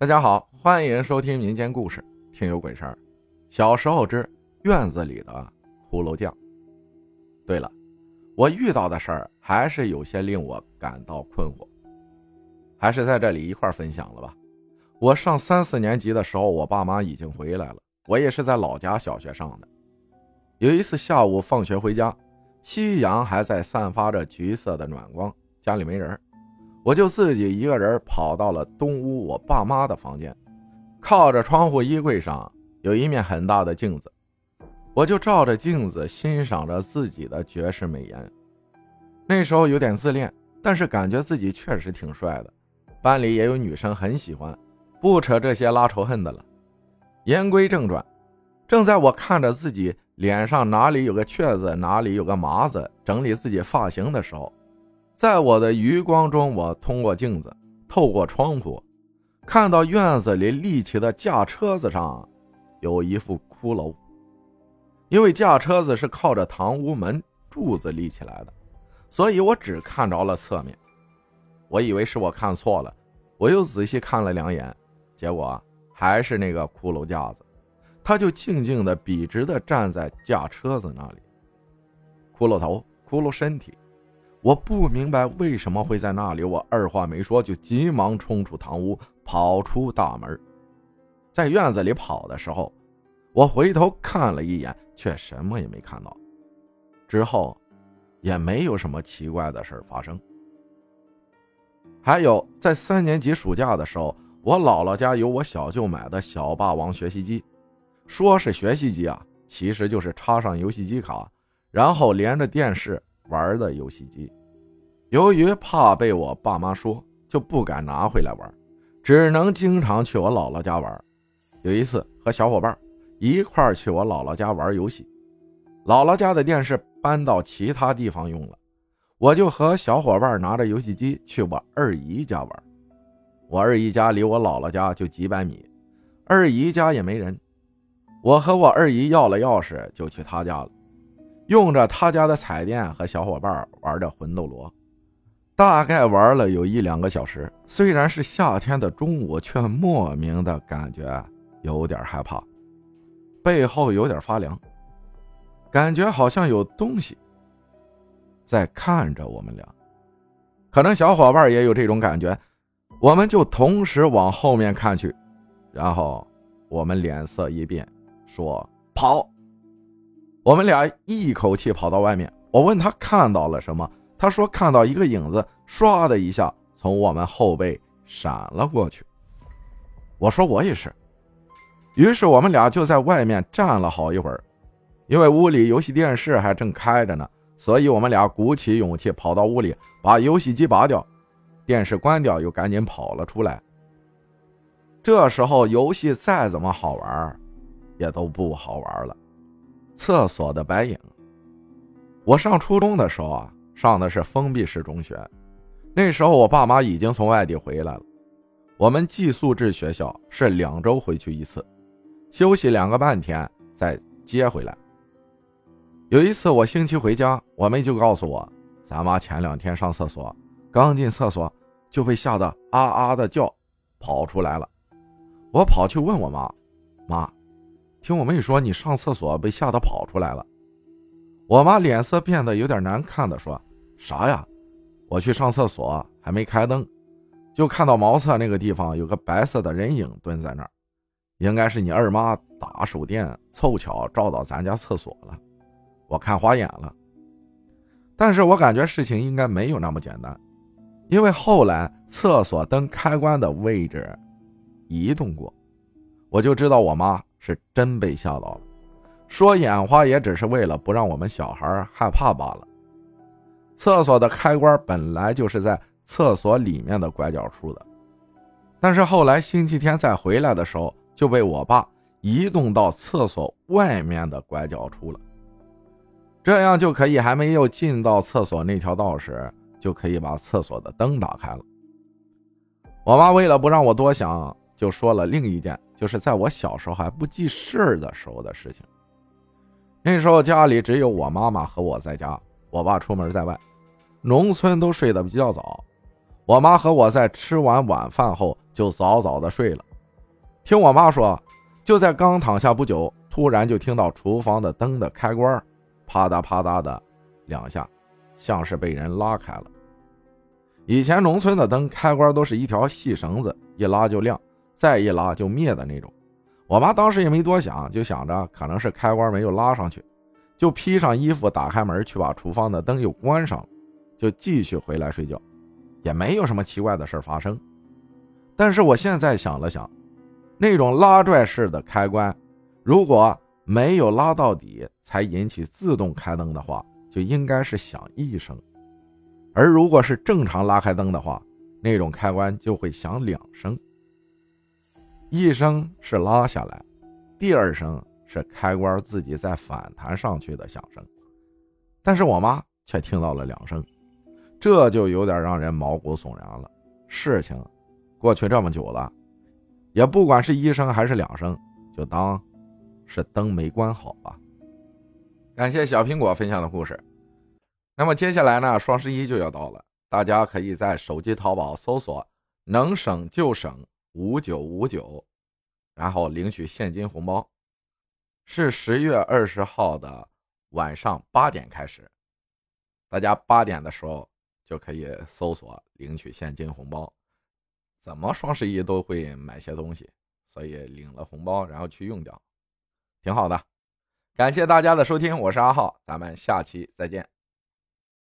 大家好，欢迎收听民间故事《听有鬼事儿》。小时候之院子里的骷髅匠。对了，我遇到的事儿还是有些令我感到困惑，还是在这里一块分享了吧。我上三四年级的时候，我爸妈已经回来了，我也是在老家小学上的。有一次下午放学回家，夕阳还在散发着橘色的暖光，家里没人。我就自己一个人跑到了东屋我爸妈的房间，靠着窗户衣柜上有一面很大的镜子，我就照着镜子欣赏着自己的绝世美颜。那时候有点自恋，但是感觉自己确实挺帅的，班里也有女生很喜欢。不扯这些拉仇恨的了，言归正传，正在我看着自己脸上哪里有个雀子，哪里有个麻子，整理自己发型的时候。在我的余光中，我通过镜子，透过窗户，看到院子里立起的架车子上，有一副骷髅。因为架车子是靠着堂屋门柱子立起来的，所以我只看着了侧面。我以为是我看错了，我又仔细看了两眼，结果还是那个骷髅架子，他就静静的笔直的站在架车子那里。骷髅头，骷髅身体。我不明白为什么会在那里，我二话没说就急忙冲出堂屋，跑出大门。在院子里跑的时候，我回头看了一眼，却什么也没看到。之后，也没有什么奇怪的事发生。还有，在三年级暑假的时候，我姥姥家有我小舅买的小霸王学习机，说是学习机啊，其实就是插上游戏机卡，然后连着电视。玩的游戏机，由于怕被我爸妈说，就不敢拿回来玩，只能经常去我姥姥家玩。有一次和小伙伴一块去我姥姥家玩游戏，姥姥家的电视搬到其他地方用了，我就和小伙伴拿着游戏机去我二姨家玩。我二姨家离我姥姥家就几百米，二姨家也没人，我和我二姨要了钥匙就去她家了。用着他家的彩电和小伙伴玩着魂斗罗，大概玩了有一两个小时。虽然是夏天的中午，却莫名的感觉有点害怕，背后有点发凉，感觉好像有东西在看着我们俩。可能小伙伴也有这种感觉，我们就同时往后面看去，然后我们脸色一变，说跑。我们俩一口气跑到外面，我问他看到了什么，他说看到一个影子，唰的一下从我们后背闪了过去。我说我也是，于是我们俩就在外面站了好一会儿，因为屋里游戏电视还正开着呢，所以我们俩鼓起勇气跑到屋里，把游戏机拔掉，电视关掉，又赶紧跑了出来。这时候游戏再怎么好玩，也都不好玩了。厕所的白影。我上初中的时候啊，上的是封闭式中学，那时候我爸妈已经从外地回来了。我们寄宿制学校是两周回去一次，休息两个半天再接回来。有一次我星期回家，我妹就告诉我，咱妈前两天上厕所，刚进厕所就被吓得啊啊的叫，跑出来了。我跑去问我妈，妈。听我妹说，你上厕所被吓得跑出来了。我妈脸色变得有点难看的说：“啥呀？我去上厕所还没开灯，就看到茅厕那个地方有个白色的人影蹲在那儿，应该是你二妈打手电凑巧照到咱家厕所了，我看花眼了。但是我感觉事情应该没有那么简单，因为后来厕所灯开关的位置移动过，我就知道我妈。”是真被吓到了，说眼花也只是为了不让我们小孩害怕罢了。厕所的开关本来就是在厕所里面的拐角处的，但是后来星期天再回来的时候，就被我爸移动到厕所外面的拐角处了，这样就可以还没有进到厕所那条道时，就可以把厕所的灯打开了。我妈为了不让我多想。就说了另一件，就是在我小时候还不记事的时候的事情。那时候家里只有我妈妈和我在家，我爸出门在外。农村都睡得比较早，我妈和我在吃完晚饭后就早早的睡了。听我妈说，就在刚躺下不久，突然就听到厨房的灯的开关啪嗒啪嗒的两下，像是被人拉开了。以前农村的灯开关都是一条细绳子，一拉就亮，再一拉就灭的那种。我妈当时也没多想，就想着可能是开关没有拉上去，就披上衣服打开门去把厨房的灯又关上，就继续回来睡觉，也没有什么奇怪的事发生。但是我现在想了想。那种拉拽式的开关，如果没有拉到底才引起自动开灯的话，就应该是响一声；而如果是正常拉开灯的话，那种开关就会响两声。一声是拉下来，第二声是开关自己再反弹上去的响声。但是我妈却听到了两声，这就有点让人毛骨悚然了。事情过去这么久了。也不管是一声还是两声，就当是灯没关好吧。感谢小苹果分享的故事。那么接下来呢，双十一就要到了，大家可以在手机淘宝搜索“能省就省五九五九”，然后领取现金红包。是十月二十号的晚上八点开始，大家八点的时候就可以搜索领取现金红包。怎么双十一都会买些东西，所以领了红包然后去用掉，挺好的。感谢大家的收听，我是阿浩，咱们下期再见。